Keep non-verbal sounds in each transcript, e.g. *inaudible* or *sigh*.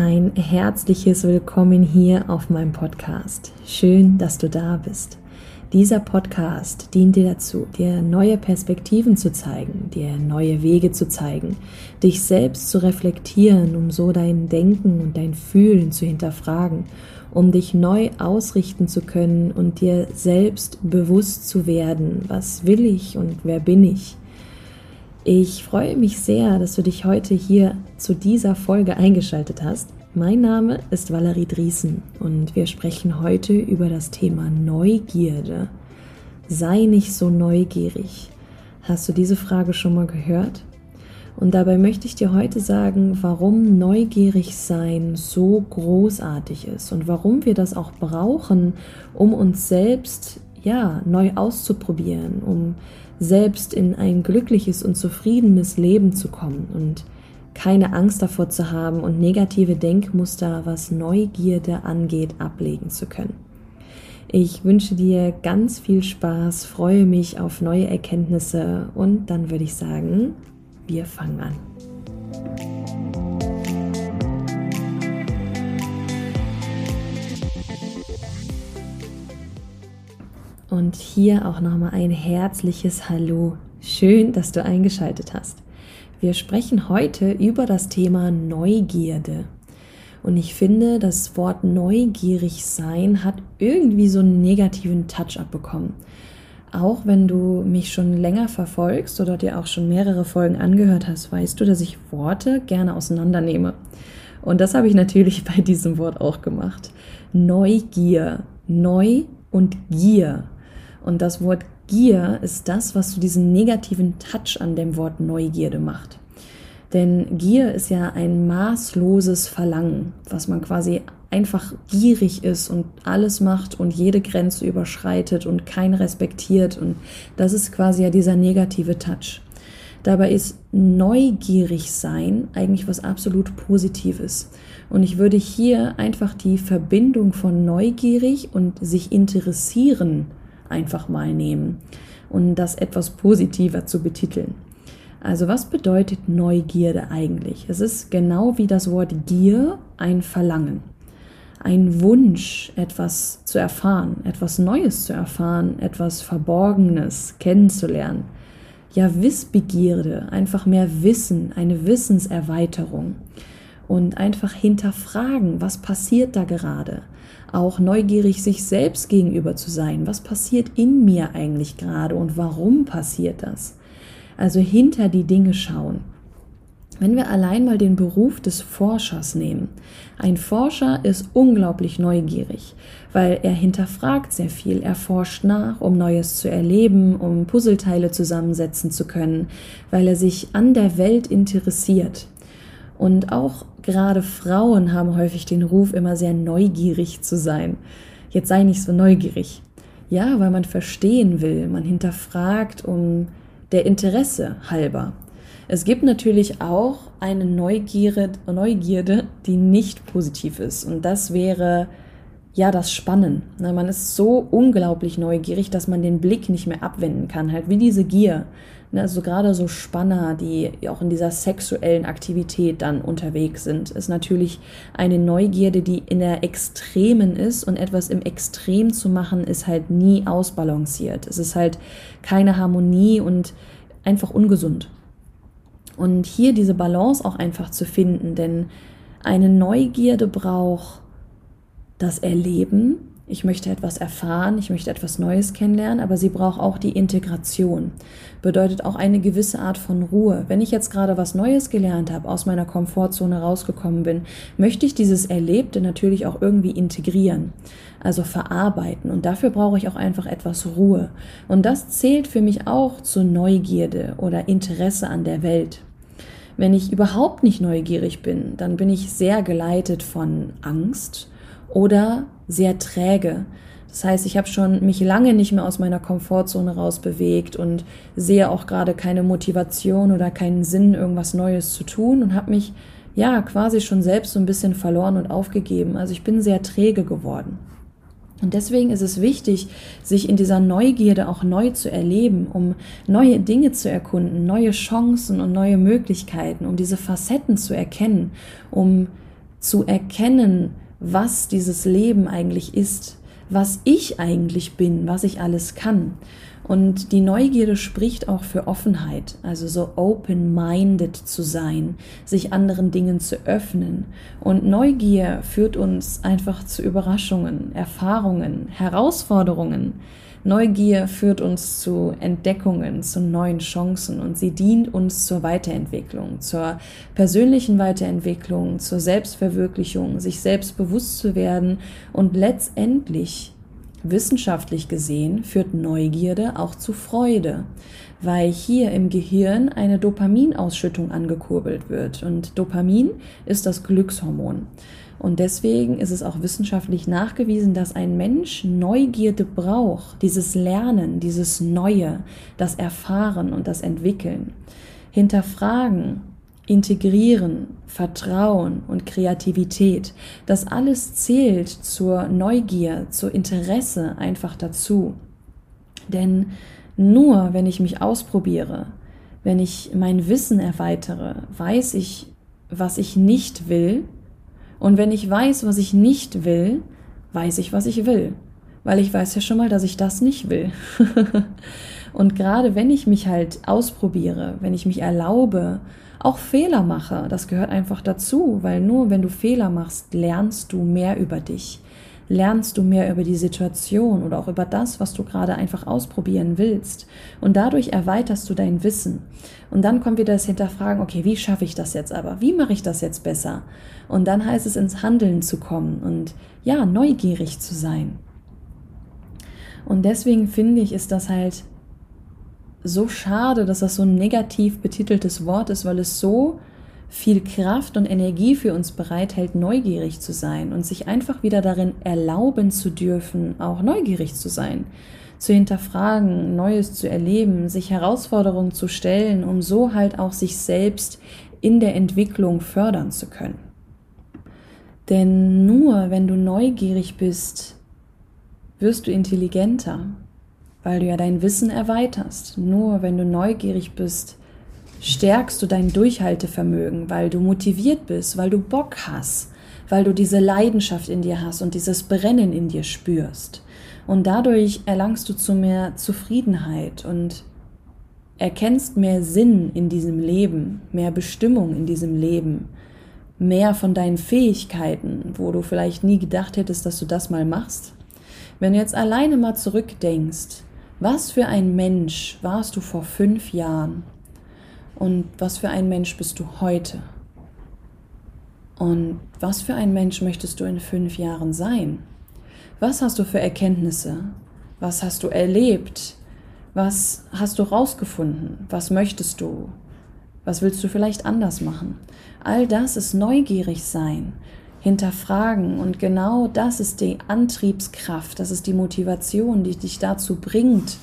Ein herzliches Willkommen hier auf meinem Podcast. Schön, dass du da bist. Dieser Podcast dient dir dazu, dir neue Perspektiven zu zeigen, dir neue Wege zu zeigen, dich selbst zu reflektieren, um so dein Denken und dein Fühlen zu hinterfragen, um dich neu ausrichten zu können und dir selbst bewusst zu werden, was will ich und wer bin ich. Ich freue mich sehr, dass du dich heute hier zu dieser Folge eingeschaltet hast. Mein Name ist Valerie Driesen und wir sprechen heute über das Thema Neugierde. Sei nicht so neugierig. Hast du diese Frage schon mal gehört? Und dabei möchte ich dir heute sagen, warum neugierig sein so großartig ist und warum wir das auch brauchen, um uns selbst ja neu auszuprobieren, um selbst in ein glückliches und zufriedenes Leben zu kommen und keine Angst davor zu haben und negative Denkmuster, was Neugierde angeht, ablegen zu können. Ich wünsche dir ganz viel Spaß, freue mich auf neue Erkenntnisse und dann würde ich sagen, wir fangen an. Und hier auch nochmal ein herzliches Hallo. Schön, dass du eingeschaltet hast. Wir sprechen heute über das Thema Neugierde. Und ich finde, das Wort neugierig sein hat irgendwie so einen negativen Touch abbekommen. Auch wenn du mich schon länger verfolgst oder dir auch schon mehrere Folgen angehört hast, weißt du, dass ich Worte gerne auseinandernehme. Und das habe ich natürlich *laughs* bei diesem Wort auch gemacht. Neugier, neu und Gier. Und das Wort Gier ist das, was so diesen negativen Touch an dem Wort Neugierde macht. Denn Gier ist ja ein maßloses Verlangen, was man quasi einfach gierig ist und alles macht und jede Grenze überschreitet und kein respektiert. Und das ist quasi ja dieser negative Touch. Dabei ist neugierig sein eigentlich was absolut Positives. Und ich würde hier einfach die Verbindung von neugierig und sich interessieren einfach mal nehmen und das etwas positiver zu betiteln. Also was bedeutet Neugierde eigentlich? Es ist genau wie das Wort Gier ein Verlangen, ein Wunsch, etwas zu erfahren, etwas Neues zu erfahren, etwas Verborgenes kennenzulernen. Ja, Wissbegierde, einfach mehr Wissen, eine Wissenserweiterung und einfach hinterfragen, was passiert da gerade? Auch neugierig sich selbst gegenüber zu sein. Was passiert in mir eigentlich gerade und warum passiert das? Also hinter die Dinge schauen. Wenn wir allein mal den Beruf des Forschers nehmen. Ein Forscher ist unglaublich neugierig, weil er hinterfragt sehr viel, er forscht nach, um Neues zu erleben, um Puzzleteile zusammensetzen zu können, weil er sich an der Welt interessiert. Und auch gerade Frauen haben häufig den Ruf, immer sehr neugierig zu sein. Jetzt sei nicht so neugierig. Ja, weil man verstehen will, man hinterfragt um der Interesse halber. Es gibt natürlich auch eine Neugierde, Neugierde, die nicht positiv ist. Und das wäre ja das Spannen. Man ist so unglaublich neugierig, dass man den Blick nicht mehr abwenden kann. Halt wie diese Gier. Ne, also gerade so Spanner, die auch in dieser sexuellen Aktivität dann unterwegs sind, ist natürlich eine Neugierde, die in der Extremen ist und etwas im Extrem zu machen, ist halt nie ausbalanciert. Es ist halt keine Harmonie und einfach ungesund. Und hier diese Balance auch einfach zu finden, denn eine Neugierde braucht das Erleben, ich möchte etwas erfahren, ich möchte etwas Neues kennenlernen, aber sie braucht auch die Integration. Bedeutet auch eine gewisse Art von Ruhe. Wenn ich jetzt gerade was Neues gelernt habe, aus meiner Komfortzone rausgekommen bin, möchte ich dieses Erlebte natürlich auch irgendwie integrieren, also verarbeiten. Und dafür brauche ich auch einfach etwas Ruhe. Und das zählt für mich auch zu Neugierde oder Interesse an der Welt. Wenn ich überhaupt nicht neugierig bin, dann bin ich sehr geleitet von Angst oder sehr träge. Das heißt, ich habe schon mich lange nicht mehr aus meiner Komfortzone rausbewegt und sehe auch gerade keine Motivation oder keinen Sinn, irgendwas Neues zu tun und habe mich ja quasi schon selbst so ein bisschen verloren und aufgegeben. Also ich bin sehr träge geworden. Und deswegen ist es wichtig, sich in dieser Neugierde auch neu zu erleben, um neue Dinge zu erkunden, neue Chancen und neue Möglichkeiten, um diese Facetten zu erkennen, um zu erkennen, was dieses Leben eigentlich ist, was ich eigentlich bin, was ich alles kann. Und die Neugierde spricht auch für Offenheit, also so open-minded zu sein, sich anderen Dingen zu öffnen. Und Neugier führt uns einfach zu Überraschungen, Erfahrungen, Herausforderungen. Neugier führt uns zu Entdeckungen, zu neuen Chancen und sie dient uns zur Weiterentwicklung, zur persönlichen Weiterentwicklung, zur Selbstverwirklichung, sich selbst bewusst zu werden und letztendlich Wissenschaftlich gesehen führt Neugierde auch zu Freude, weil hier im Gehirn eine Dopaminausschüttung angekurbelt wird. Und Dopamin ist das Glückshormon. Und deswegen ist es auch wissenschaftlich nachgewiesen, dass ein Mensch Neugierde braucht, dieses Lernen, dieses Neue, das Erfahren und das Entwickeln. Hinterfragen, Integrieren, Vertrauen und Kreativität, das alles zählt zur Neugier, zur Interesse einfach dazu. Denn nur wenn ich mich ausprobiere, wenn ich mein Wissen erweitere, weiß ich, was ich nicht will. Und wenn ich weiß, was ich nicht will, weiß ich, was ich will. Weil ich weiß ja schon mal, dass ich das nicht will. *laughs* und gerade wenn ich mich halt ausprobiere, wenn ich mich erlaube, auch Fehler mache. Das gehört einfach dazu, weil nur wenn du Fehler machst, lernst du mehr über dich. Lernst du mehr über die Situation oder auch über das, was du gerade einfach ausprobieren willst. Und dadurch erweiterst du dein Wissen. Und dann kommt wieder das Hinterfragen, okay, wie schaffe ich das jetzt aber? Wie mache ich das jetzt besser? Und dann heißt es ins Handeln zu kommen und ja, neugierig zu sein. Und deswegen finde ich, ist das halt so schade, dass das so ein negativ betiteltes Wort ist, weil es so viel Kraft und Energie für uns bereithält, neugierig zu sein und sich einfach wieder darin erlauben zu dürfen, auch neugierig zu sein, zu hinterfragen, Neues zu erleben, sich Herausforderungen zu stellen, um so halt auch sich selbst in der Entwicklung fördern zu können. Denn nur wenn du neugierig bist, wirst du intelligenter, weil du ja dein Wissen erweiterst. Nur wenn du neugierig bist, stärkst du dein Durchhaltevermögen, weil du motiviert bist, weil du Bock hast, weil du diese Leidenschaft in dir hast und dieses Brennen in dir spürst. Und dadurch erlangst du zu mehr Zufriedenheit und erkennst mehr Sinn in diesem Leben, mehr Bestimmung in diesem Leben, mehr von deinen Fähigkeiten, wo du vielleicht nie gedacht hättest, dass du das mal machst. Wenn du jetzt alleine mal zurückdenkst, was für ein Mensch warst du vor fünf Jahren und was für ein Mensch bist du heute? Und was für ein Mensch möchtest du in fünf Jahren sein? Was hast du für Erkenntnisse? Was hast du erlebt? Was hast du rausgefunden? Was möchtest du? Was willst du vielleicht anders machen? All das ist neugierig sein hinterfragen. Und genau das ist die Antriebskraft, das ist die Motivation, die dich dazu bringt,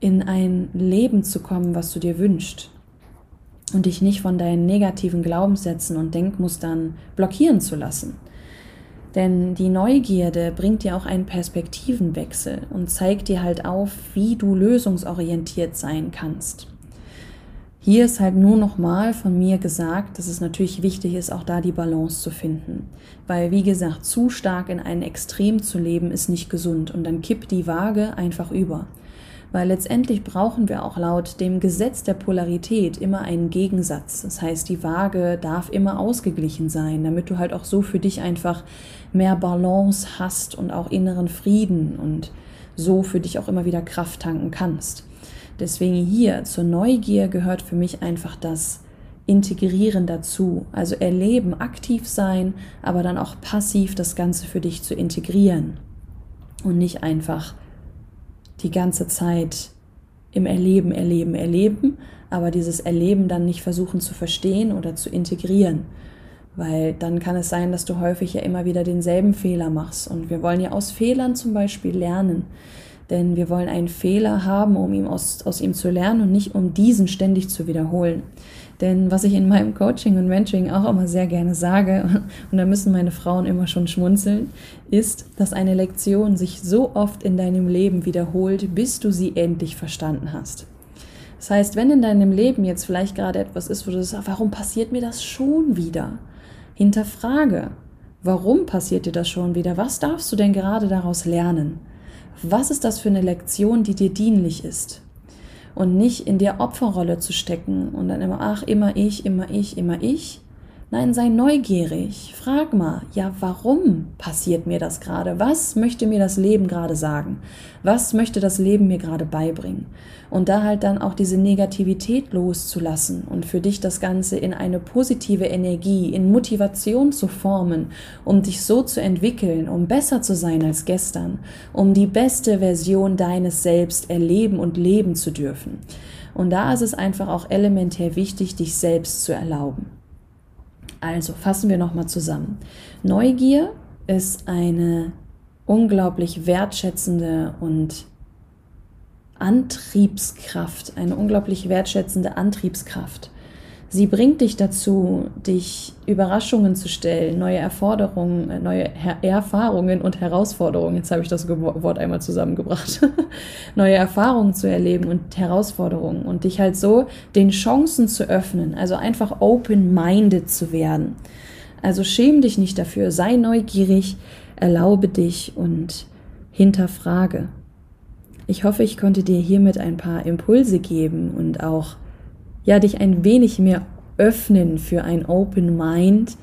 in ein Leben zu kommen, was du dir wünschst. Und dich nicht von deinen negativen Glaubenssätzen und Denkmustern blockieren zu lassen. Denn die Neugierde bringt dir auch einen Perspektivenwechsel und zeigt dir halt auf, wie du lösungsorientiert sein kannst. Hier ist halt nur nochmal von mir gesagt, dass es natürlich wichtig ist, auch da die Balance zu finden. Weil, wie gesagt, zu stark in ein Extrem zu leben ist nicht gesund und dann kippt die Waage einfach über. Weil letztendlich brauchen wir auch laut dem Gesetz der Polarität immer einen Gegensatz. Das heißt, die Waage darf immer ausgeglichen sein, damit du halt auch so für dich einfach mehr Balance hast und auch inneren Frieden und so für dich auch immer wieder Kraft tanken kannst. Deswegen hier zur Neugier gehört für mich einfach das Integrieren dazu. Also erleben, aktiv sein, aber dann auch passiv das Ganze für dich zu integrieren. Und nicht einfach die ganze Zeit im Erleben, Erleben, Erleben, aber dieses Erleben dann nicht versuchen zu verstehen oder zu integrieren. Weil dann kann es sein, dass du häufig ja immer wieder denselben Fehler machst. Und wir wollen ja aus Fehlern zum Beispiel lernen. Denn wir wollen einen Fehler haben, um ihm aus, aus ihm zu lernen und nicht um diesen ständig zu wiederholen. Denn was ich in meinem Coaching und Mentoring auch immer sehr gerne sage, *laughs* und da müssen meine Frauen immer schon schmunzeln, ist, dass eine Lektion sich so oft in deinem Leben wiederholt, bis du sie endlich verstanden hast. Das heißt, wenn in deinem Leben jetzt vielleicht gerade etwas ist, wo du sagst, warum passiert mir das schon wieder? Hinterfrage, warum passiert dir das schon wieder? Was darfst du denn gerade daraus lernen? Was ist das für eine Lektion, die dir dienlich ist? Und nicht in der Opferrolle zu stecken und dann immer, ach, immer ich, immer ich, immer ich, Nein, sei neugierig. Frag mal, ja, warum passiert mir das gerade? Was möchte mir das Leben gerade sagen? Was möchte das Leben mir gerade beibringen? Und da halt dann auch diese Negativität loszulassen und für dich das Ganze in eine positive Energie, in Motivation zu formen, um dich so zu entwickeln, um besser zu sein als gestern, um die beste Version deines Selbst erleben und leben zu dürfen. Und da ist es einfach auch elementär wichtig, dich selbst zu erlauben. Also fassen wir nochmal zusammen. Neugier ist eine unglaublich wertschätzende und Antriebskraft, eine unglaublich wertschätzende Antriebskraft. Sie bringt dich dazu, dich Überraschungen zu stellen, neue Erforderungen, äh, neue Her Erfahrungen und Herausforderungen. Jetzt habe ich das Wort einmal zusammengebracht. *laughs* neue Erfahrungen zu erleben und Herausforderungen und dich halt so den Chancen zu öffnen, also einfach open-minded zu werden. Also schäm dich nicht dafür, sei neugierig, erlaube dich und hinterfrage. Ich hoffe, ich konnte dir hiermit ein paar Impulse geben und auch ja, dich ein wenig mehr öffnen für ein Open Mind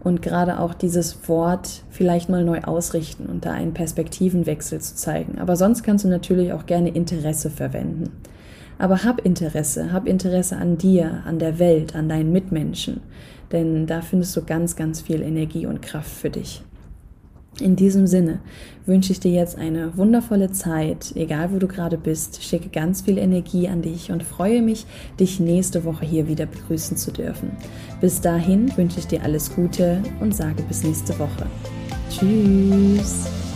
und gerade auch dieses Wort vielleicht mal neu ausrichten und da einen Perspektivenwechsel zu zeigen. Aber sonst kannst du natürlich auch gerne Interesse verwenden. Aber hab Interesse, hab Interesse an dir, an der Welt, an deinen Mitmenschen, denn da findest du ganz, ganz viel Energie und Kraft für dich. In diesem Sinne wünsche ich dir jetzt eine wundervolle Zeit, egal wo du gerade bist. Schicke ganz viel Energie an dich und freue mich, dich nächste Woche hier wieder begrüßen zu dürfen. Bis dahin wünsche ich dir alles Gute und sage bis nächste Woche. Tschüss.